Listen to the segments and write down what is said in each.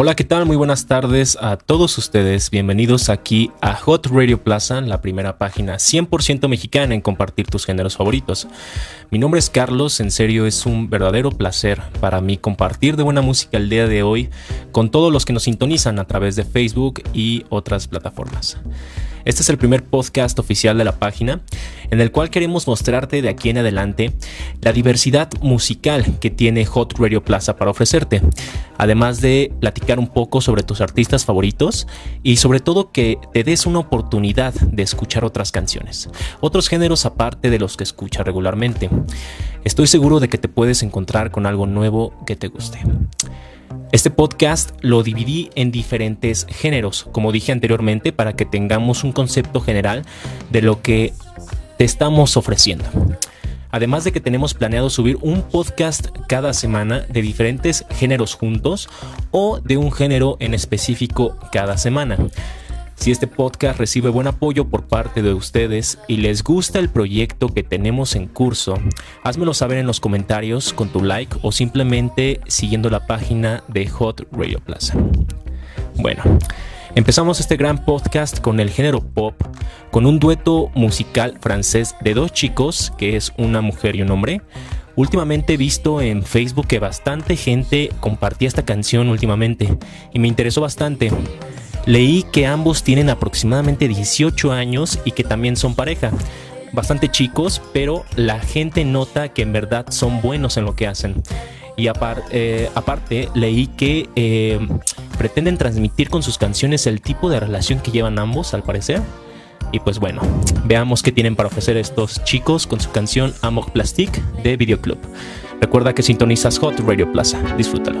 Hola, ¿qué tal? Muy buenas tardes a todos ustedes. Bienvenidos aquí a Hot Radio Plaza, la primera página 100% mexicana en compartir tus géneros favoritos. Mi nombre es Carlos, en serio es un verdadero placer para mí compartir de buena música el día de hoy con todos los que nos sintonizan a través de Facebook y otras plataformas. Este es el primer podcast oficial de la página en el cual queremos mostrarte de aquí en adelante la diversidad musical que tiene Hot Radio Plaza para ofrecerte, además de platicar un poco sobre tus artistas favoritos y sobre todo que te des una oportunidad de escuchar otras canciones, otros géneros aparte de los que escuchas regularmente. Estoy seguro de que te puedes encontrar con algo nuevo que te guste. Este podcast lo dividí en diferentes géneros, como dije anteriormente, para que tengamos un concepto general de lo que te estamos ofreciendo. Además de que tenemos planeado subir un podcast cada semana de diferentes géneros juntos o de un género en específico cada semana. Si este podcast recibe buen apoyo por parte de ustedes y les gusta el proyecto que tenemos en curso, házmelo saber en los comentarios con tu like o simplemente siguiendo la página de Hot Radio Plaza. Bueno, empezamos este gran podcast con el género pop, con un dueto musical francés de dos chicos, que es una mujer y un hombre. Últimamente he visto en Facebook que bastante gente compartía esta canción últimamente y me interesó bastante. Leí que ambos tienen aproximadamente 18 años y que también son pareja. Bastante chicos, pero la gente nota que en verdad son buenos en lo que hacen. Y eh, aparte, leí que eh, pretenden transmitir con sus canciones el tipo de relación que llevan ambos, al parecer. Y pues bueno, veamos qué tienen para ofrecer estos chicos con su canción Amok Plastic de Videoclub. Recuerda que sintonizas Hot Radio Plaza. Disfrútalo.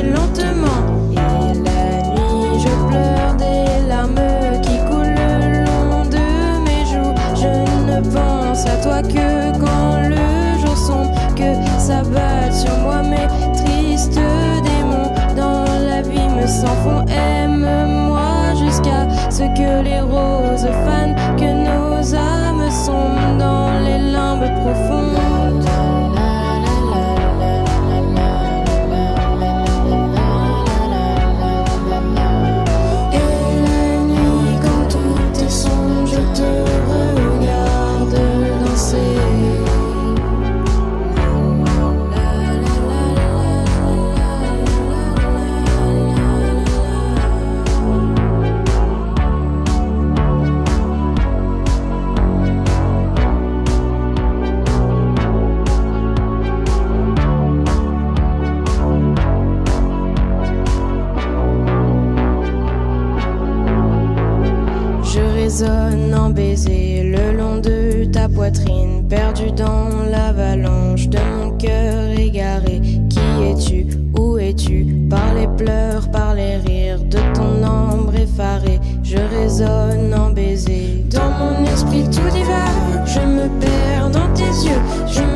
Je me perds dans tes yeux.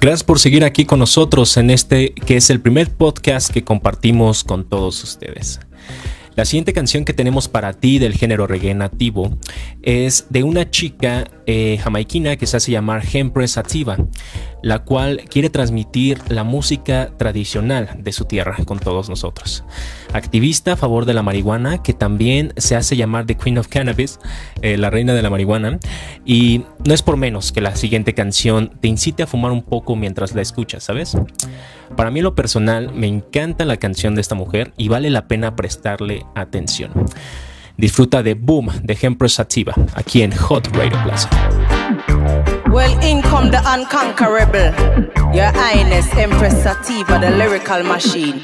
Gracias por seguir aquí con nosotros en este que es el primer podcast que compartimos con todos ustedes. La siguiente canción que tenemos para ti del género reggae nativo es de una chica eh, jamaiquina que se hace llamar Hempress Sativa, la cual quiere transmitir la música tradicional de su tierra con todos nosotros. Activista a favor de la marihuana, que también se hace llamar The Queen of Cannabis, eh, la reina de la marihuana, y no es por menos que la siguiente canción te incite a fumar un poco mientras la escuchas, ¿sabes? Para mí lo personal me encanta la canción de esta mujer y vale la pena prestarle atención. Disfruta de Boom de Empress Sativa aquí en Hot Radio Plaza. Well, in come the unconquerable, Your Highness Empress Sativa, the lyrical machine.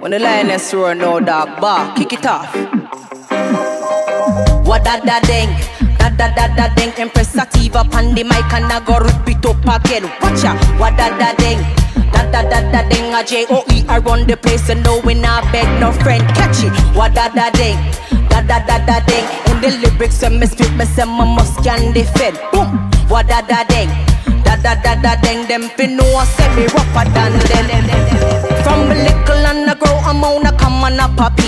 When the lioness roar, no dog bar, kick it off. What da da ding, da da da da ding, Empress Sativa, pan the mic and I go repeat up again. Watch out, what da da ding. Da da da da ding a J O E I run the place and no we not beg no friend catch it. What da da ding, da da da da ding. In the lyrics when me spit me say my must can defend. Boom, what da da ding, da da da da ding. Them fi know I say me rougher than them. From a little and I grow I'm on a come on a poppy.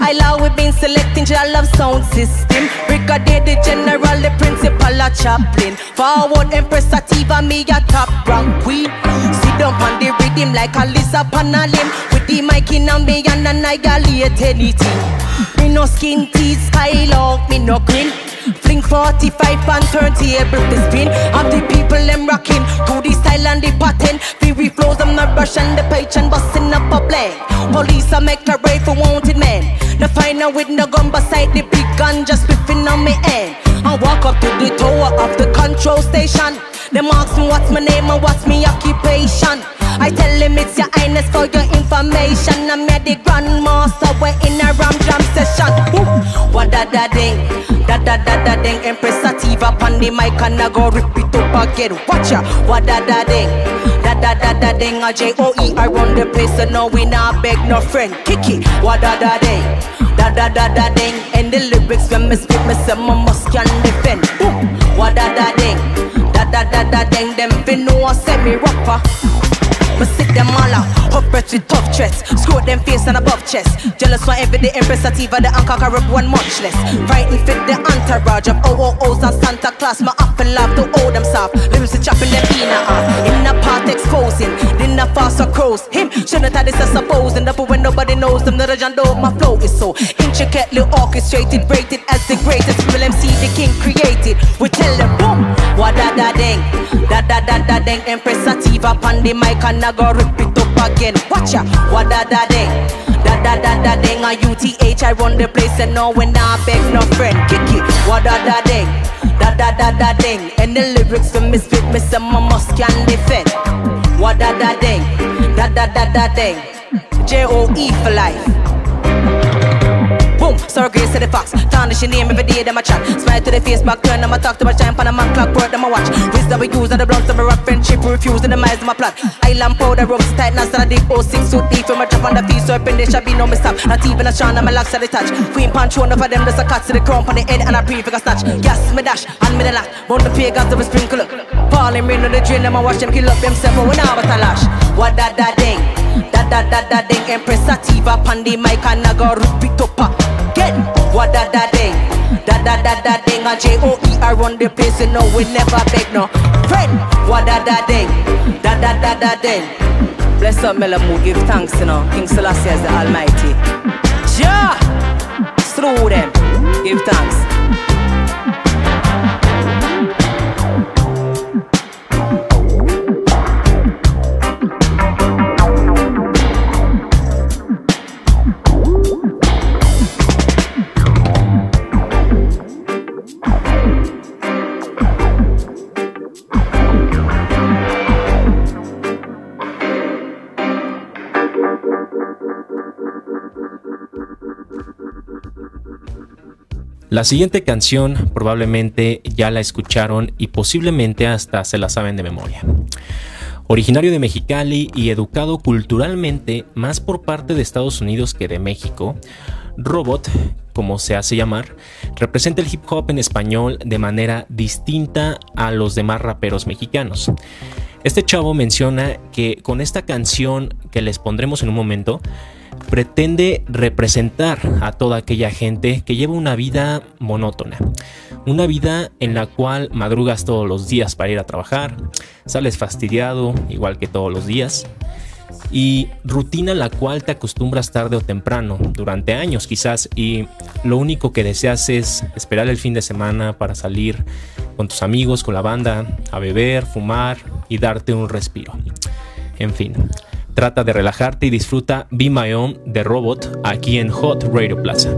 I love we been selecting your love sound system. Brigadier the general, the principal, a chaplain. Forward Empress Sativa, me a top rank queen. Sit down on the rhythm like a Lisa on a limb. With the mic in and me and annihilate anything. Me no skin teeth, skylock, me no grin. Fling 45 and turn to spin. Of the people them rocking to the style and the pattern. Fury flows, I'm not rushing the page and busting up a blank. Police I make a raid for wanted men. The final with no gun beside the big gun just whipping on me end. I walk up to the tower of the control station. Them ask me what's my name and what's my occupation. I tell them it's your highness for your information. I'm at the grandmaster, we're in a ram jam session. Woo. What da da ding, da da da da ding. Empress Sativa on the mic and I go rip it up again. Watch ya, what da da ding, da da da da ding. A J O E I run the place and no we not beg no friend. Kick it, what da da ding, da da da da ding. And the lyrics when me spit me say my must can defend. Boom, what da da ding, da da da da ding. Them fi know I say me rougher. Me sit them all out, upwards with tough threats. Screw them face and above chest. Jealous for every day, Empress Sativa, the anchor unconquerable one much less. Frightened fit the entourage of OOOs and Santa Claus. My up and love to hold them soft. Lyrics to chopping in a off. In a part exposing, then a faster crows. Him, shouldn't have this a And The when nobody knows them, the legend of my flow is so intricately orchestrated, rated as the greatest. Real MC, the king created. We tell them, boom, what da da ding, da da da da ding. Empress Sativa, pan the mic and I go rip it up again. Watch ya, what da da ding, da da da da ding. A UTH, I run the place and no when I beg no friend. Kick it, what da da ding, da da da da ding. And the lyrics to misfit me, some my must can defend. What da da ding, da da da da ding. J O E for life. Sorry, grace to the fox. Tarnish your name every day, them a chat. Smile to the face, back turn, them a talk to my time, pan a man clock, work, them a watch. Wisdom we use, and the blunts, them a rock, friendship, we refuse, and the minds, of my plot. Island powder, ropes, tight, now, stand a deep, 06, suit deep, from a drop on the feet, so in there, shall be no mistake. Not even a strong, I'm a locks at the touch. Queen punch, one of them, there's a cut to the crown, on the head, and a pre figure snatch. Yes, me dash, and me the lack. Round the pagans, them a sprinkle up. Falling rain on the drain, them a watch them kill up themselves, but we now but a lash. What da da ding, da da da da ding, Empress Sativa, Pandi, Mike, and I go rip it up. Again, what da da ding, da da da da ding, a J O E I run the place, and no, we never beg no friend. What da da ding, da da da da ding. Bless up, Melamu, give thanks, you know. King Selassie is the Almighty. Ja, through them, give thanks. La siguiente canción probablemente ya la escucharon y posiblemente hasta se la saben de memoria. Originario de Mexicali y educado culturalmente más por parte de Estados Unidos que de México, Robot, como se hace llamar, representa el hip hop en español de manera distinta a los demás raperos mexicanos. Este chavo menciona que con esta canción que les pondremos en un momento, pretende representar a toda aquella gente que lleva una vida monótona. Una vida en la cual madrugas todos los días para ir a trabajar, sales fastidiado igual que todos los días, y rutina la cual te acostumbras tarde o temprano, durante años quizás, y lo único que deseas es esperar el fin de semana para salir con tus amigos, con la banda, a beber, fumar y darte un respiro. En fin, trata de relajarte y disfruta Be My Own de Robot aquí en Hot Radio Plaza. Eh.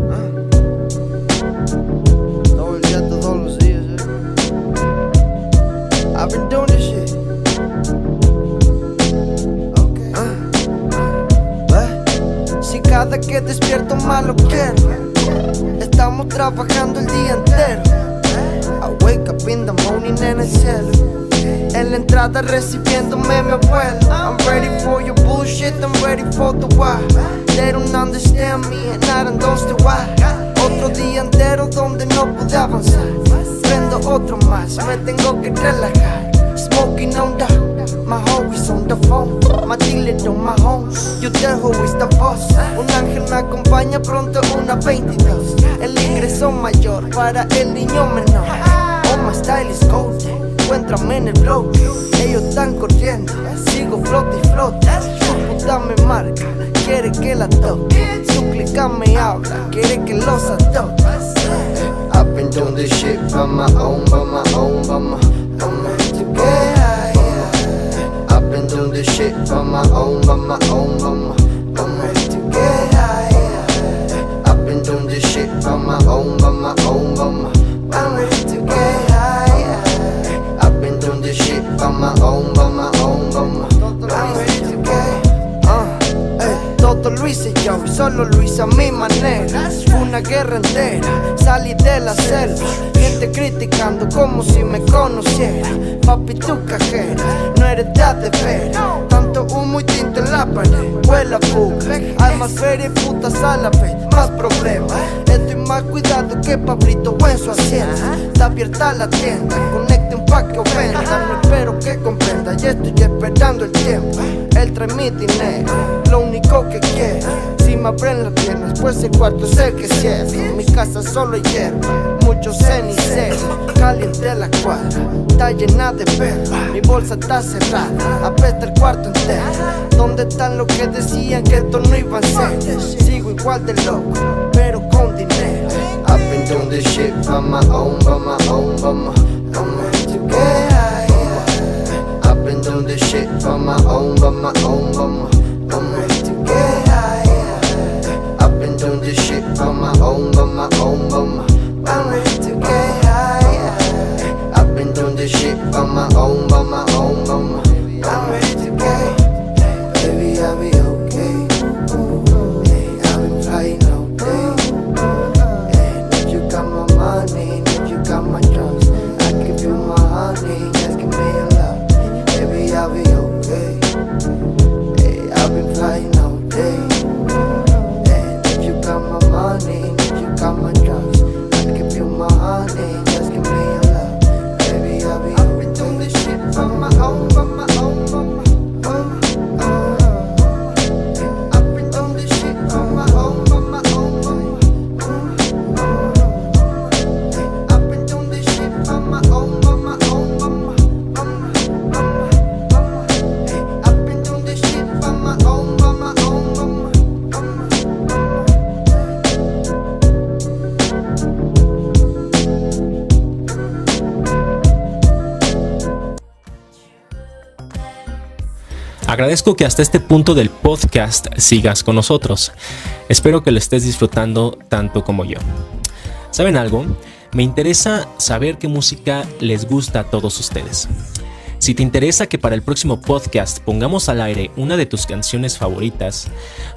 Ve, Si cada que despierto malo quiero, estamos trabajando el día entero. I wake up in the morning el cielo. En la entrada recibiéndome mi abuelo. I'm ready for your bullshit, I'm ready for the why. They don't understand me and I don't understand why. Otro día entero donde no pude avanzar. Prendo otro más, me tengo que relajar. Smoking on down, my is on the phone. My dealer on my home, who is the boss. Un ángel me acompaña pronto, una 22. El ingreso mayor para el niño menor. Oh, my style is golden. Encuéntrame en el blog. Ellos están corriendo, sigo flote y flote. Su puta me marca, quiere que la toque. Su clica me habla, quiere que los atoque. I've been doing this shit by my own, by my own, by my own. Together. I've been doing this shit by my own, by my own, by my own. Yo solo lo hice a mi manera. Una guerra entera, salí de la selva. Gente criticando como si me conociera. Papi, tu cajera, no eres de vera. Tanto humo y tinta en la pared, huele a fuga. Hay más y putas a la vez, más problemas. Estoy más cuidado que Pablito en su hacienda. Está abierta la tienda, conecten pa' que venda. No espero que y estoy esperando el tiempo. Él trae mi dinero, lo único que quiero. Si me abren las piernas, pues el cuarto es el que cierra. Mi casa solo hay hierba, mucho cenicero. Caliente la cuadra, está llena de perros. Mi bolsa está cerrada, apesta el cuarto entero. ¿Dónde están los que decían que esto no iba a ser? Sigo igual de loco, pero con dinero. I've been doing this shit by my own, by my own, by my. Doing this shit by my own, by my own, by my own. Together, yeah. I've been doing this shit by my own, by my own, by my own. Together, yeah. I've been doing this shit by my own, my own, my Agradezco que hasta este punto del podcast sigas con nosotros. Espero que lo estés disfrutando tanto como yo. ¿Saben algo? Me interesa saber qué música les gusta a todos ustedes. Si te interesa que para el próximo podcast pongamos al aire una de tus canciones favoritas,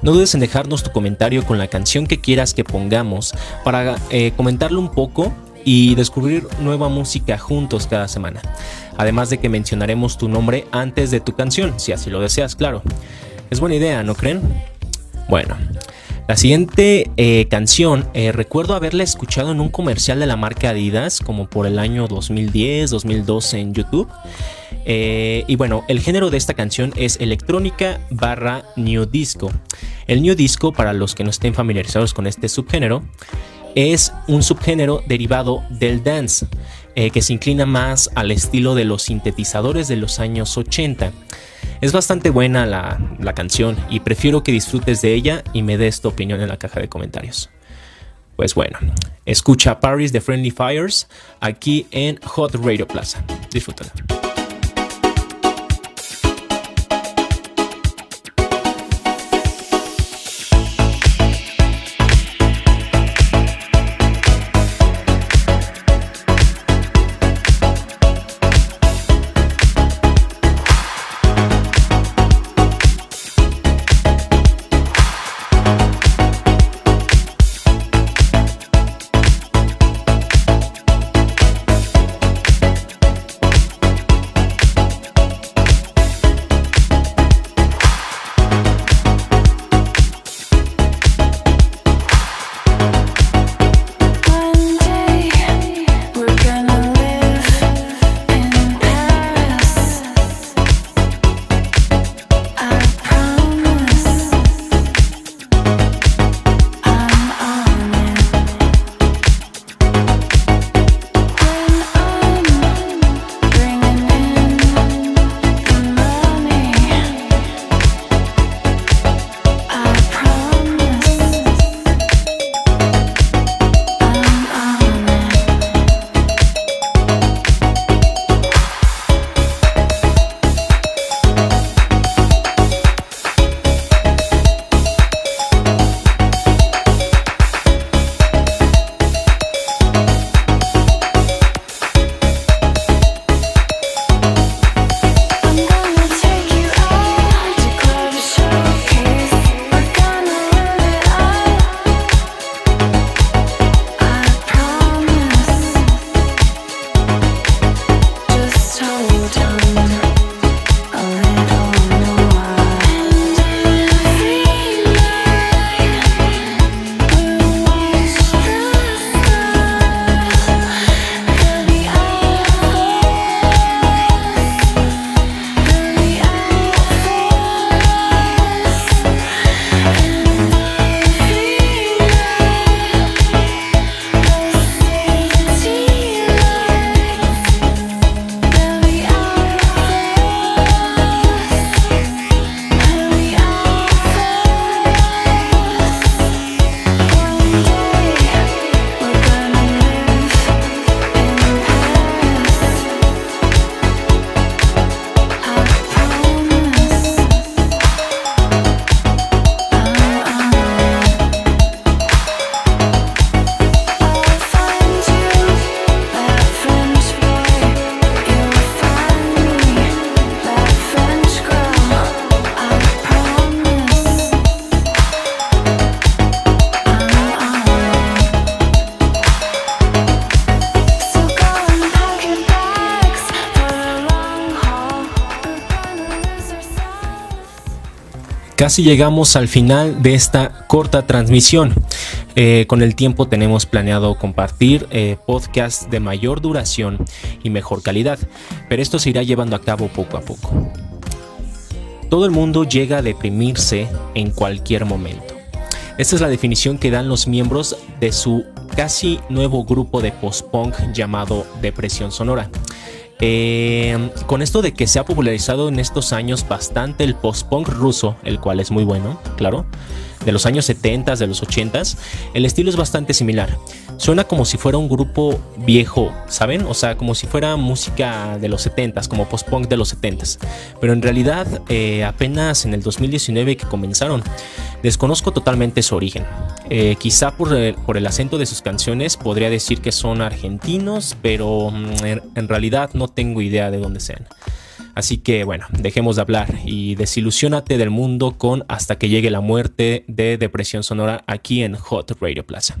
no dudes en dejarnos tu comentario con la canción que quieras que pongamos para eh, comentarlo un poco y descubrir nueva música juntos cada semana. Además de que mencionaremos tu nombre antes de tu canción, si así lo deseas, claro. Es buena idea, ¿no creen? Bueno, La siguiente eh, canción, eh, recuerdo haberla escuchado en un comercial de la marca Adidas, como por el año 2010, 2012 en YouTube. Eh, y bueno, el género de esta canción es electrónica barra new disco. El new disco, para los que no estén familiarizados con este subgénero, es un subgénero derivado del dance, que se inclina más al estilo de los sintetizadores de los años 80. Es bastante buena la, la canción y prefiero que disfrutes de ella y me des tu opinión en la caja de comentarios. Pues bueno, escucha Paris de Friendly Fires aquí en Hot Radio Plaza. Disfrútala. Casi llegamos al final de esta corta transmisión. Eh, con el tiempo tenemos planeado compartir eh, podcasts de mayor duración y mejor calidad, pero esto se irá llevando a cabo poco a poco. Todo el mundo llega a deprimirse en cualquier momento. Esta es la definición que dan los miembros de su casi nuevo grupo de post-punk llamado Depresión Sonora. Eh, con esto de que se ha popularizado en estos años bastante el post-punk ruso, el cual es muy bueno, claro, de los años 70, de los 80, el estilo es bastante similar. Suena como si fuera un grupo viejo, ¿saben? O sea, como si fuera música de los 70, como post-punk de los 70. Pero en realidad, eh, apenas en el 2019 que comenzaron, desconozco totalmente su origen. Eh, quizá por el, por el acento de sus canciones podría decir que son argentinos, pero mm, en realidad no tengo idea de dónde sean. Así que bueno, dejemos de hablar y desilusionate del mundo con Hasta que llegue la muerte de Depresión Sonora aquí en Hot Radio Plaza.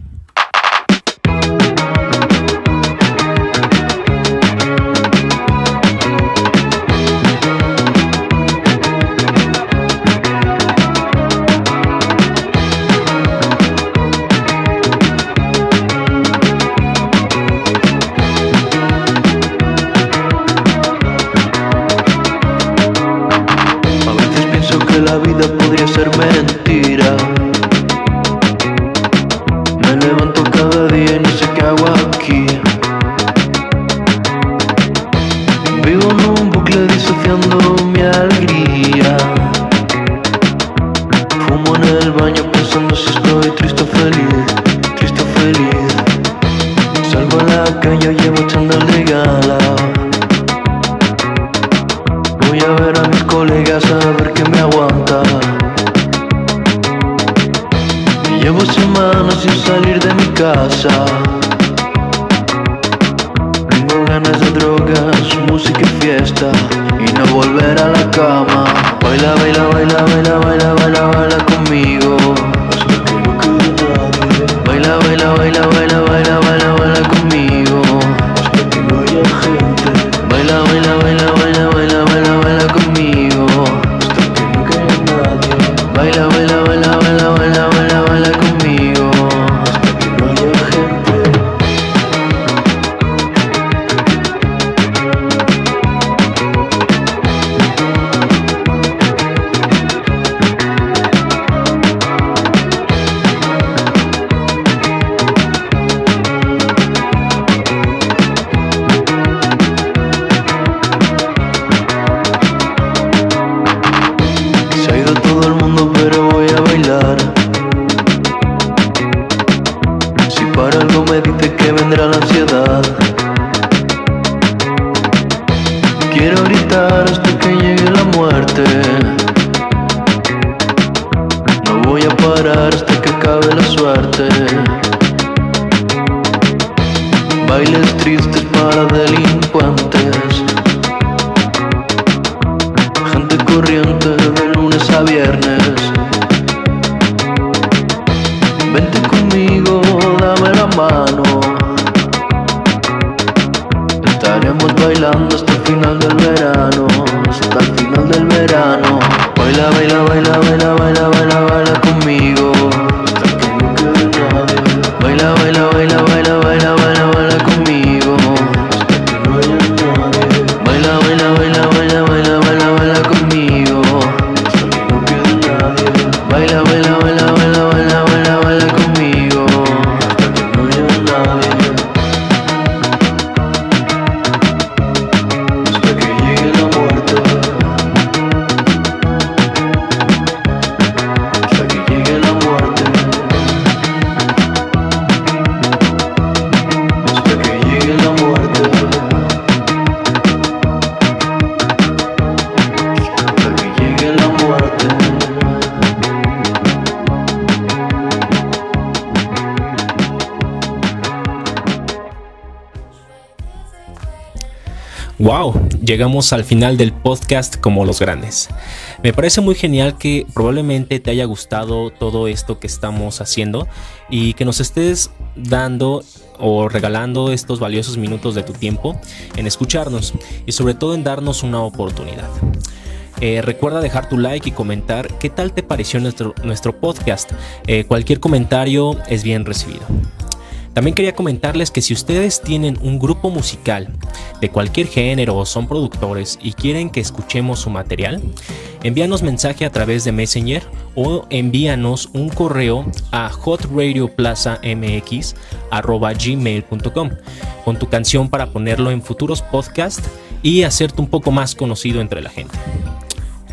Bailando hasta el final del verano. Wow, llegamos al final del podcast como los grandes. Me parece muy genial que probablemente te haya gustado todo esto que estamos haciendo y que nos estés dando o regalando estos valiosos minutos de tu tiempo en escucharnos y sobre todo en darnos una oportunidad. Eh, recuerda dejar tu like y comentar qué tal te pareció nuestro, nuestro podcast. Eh, cualquier comentario es bien recibido. También quería comentarles que si ustedes tienen un grupo musical de cualquier género o son productores y quieren que escuchemos su material, envíanos mensaje a través de Messenger o envíanos un correo a hotradioplazamx@gmail.com con tu canción para ponerlo en futuros podcasts y hacerte un poco más conocido entre la gente.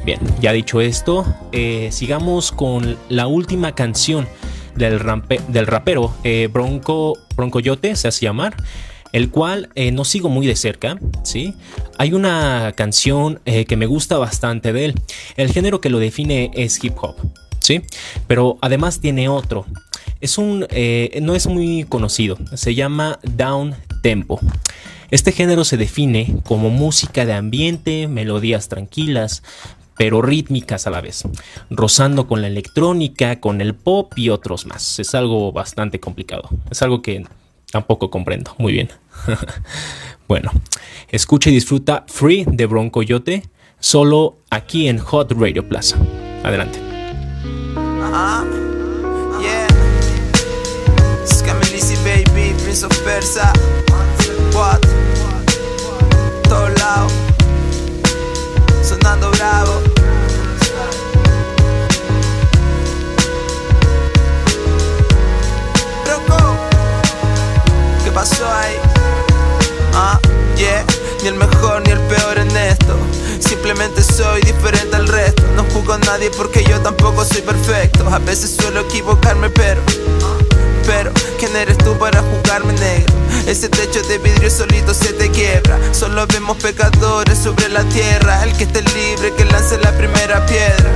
Bien, ya dicho esto, eh, sigamos con la última canción del, rapero eh, Bronco, Broncoyote, se hace llamar, el cual eh, no sigo muy de cerca, ¿sí? Hay una canción eh, que me gusta bastante de él. El género que lo define es hip hop, ¿sí? Pero además tiene otro. Es un, no es muy conocido, se llama Down Tempo. Este género se define como música de ambiente, melodías tranquilas, pero rítmicas a la vez, rozando con la electrónica, con el pop y otros más. Es algo bastante complicado, es algo que tampoco comprendo muy bien. bueno, escucha y disfruta Free de Broncoyote solo aquí en Hot Radio Plaza. Adelante. Uh-huh. A veces suelo equivocarme, pero. Pero, ¿quién eres tú para juzgarme negro? Ese techo de vidrio solito se te quiebra. Solo vemos pecadores sobre la tierra. El que esté libre, que lance la primera piedra.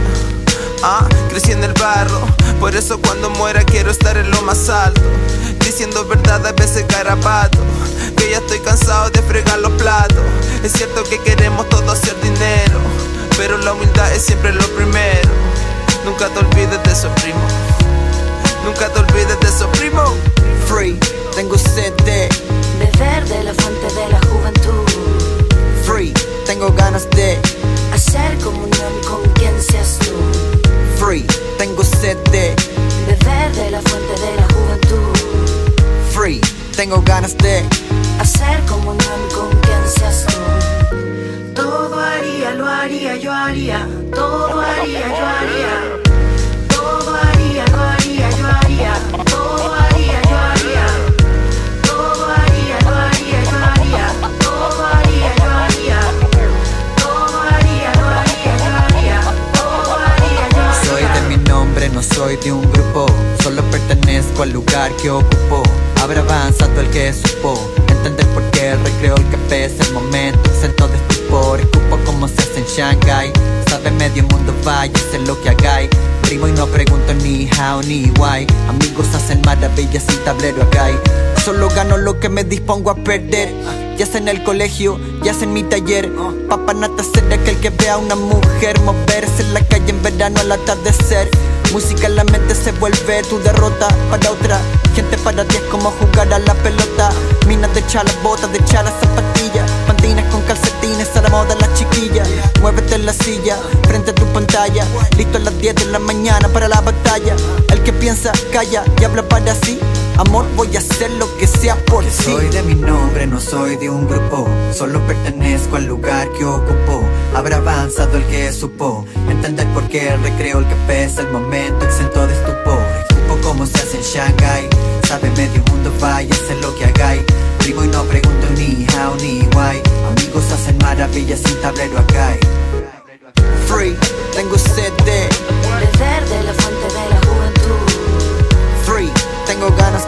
Ah, crecí en el barro. Por eso cuando muera quiero estar en lo más alto. Diciendo verdad a veces carapato. Que ya estoy cansado de fregar los platos. Es cierto que queremos todos hacer dinero. Pero la humildad es siempre lo primero. Nunca te olvides de eso, primo. Nunca te olvides de eso, primo. Free, tengo sed de Beber de la fuente de la juventud. Mundo, vaya, sé lo que hagáis. Primo y no pregunto ni how ni why. Amigos hacen maravillas sin tablero acá. Solo gano lo que me dispongo a perder. Ya sea en el colegio, ya sea en mi taller. Papanata ser aquel que vea a una mujer moverse en la calle en verano al atardecer. Música en la mente se vuelve tu derrota para otra. Gente para ti es como jugar a la pelota. Minas de echar las botas, de echar las zapatillas. Con calcetines a la moda las chiquillas. Muévete en la silla, frente a tu pantalla. Listo a las 10 de la mañana para la batalla. El que piensa, calla y habla para sí. Amor, voy a hacer lo que sea por ti. Soy de mi nombre, no soy de un grupo. Solo pertenezco al lugar que ocupo. Habrá avanzado el que supo. Entender por qué el recreo, el café es el momento exento de estupor. Escupo como se hace en Shanghai. Sabe medio mundo, vaya, sé lo que hagáis. Primo y no pregunto ni how ni why. Amigos hacen maravillas sin tablero acá. Free, tengo sed de Beber de la fuente de la juventud. free, tengo ganas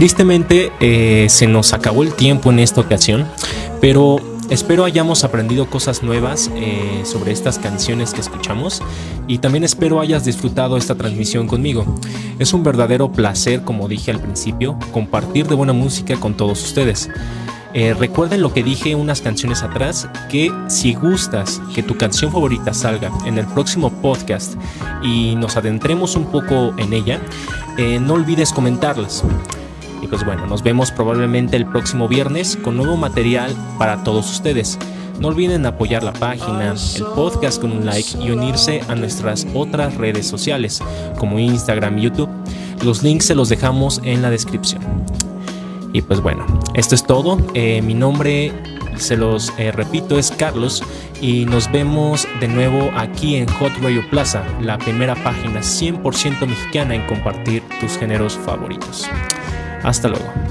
Tristemente eh, se nos acabó el tiempo en esta ocasión, pero espero hayamos aprendido cosas nuevas eh, sobre estas canciones que escuchamos y también espero hayas disfrutado esta transmisión conmigo. Es un verdadero placer, como dije al principio, compartir de buena música con todos ustedes. Eh, recuerden lo que dije unas canciones atrás, que si gustas que tu canción favorita salga en el próximo podcast y nos adentremos un poco en ella, no olvides comentarlas. Y pues bueno, nos vemos probablemente el próximo viernes con nuevo material para todos ustedes. No olviden apoyar la página, el podcast con un like y unirse a nuestras otras redes sociales como Instagram y YouTube. Los links se los dejamos en la descripción. Y pues bueno, esto es todo. Eh, mi nombre, se los eh, repito, es Carlos y nos vemos de nuevo aquí en Hot Radio Plaza, la primera página 100% mexicana en compartir tus géneros favoritos. Hasta luego.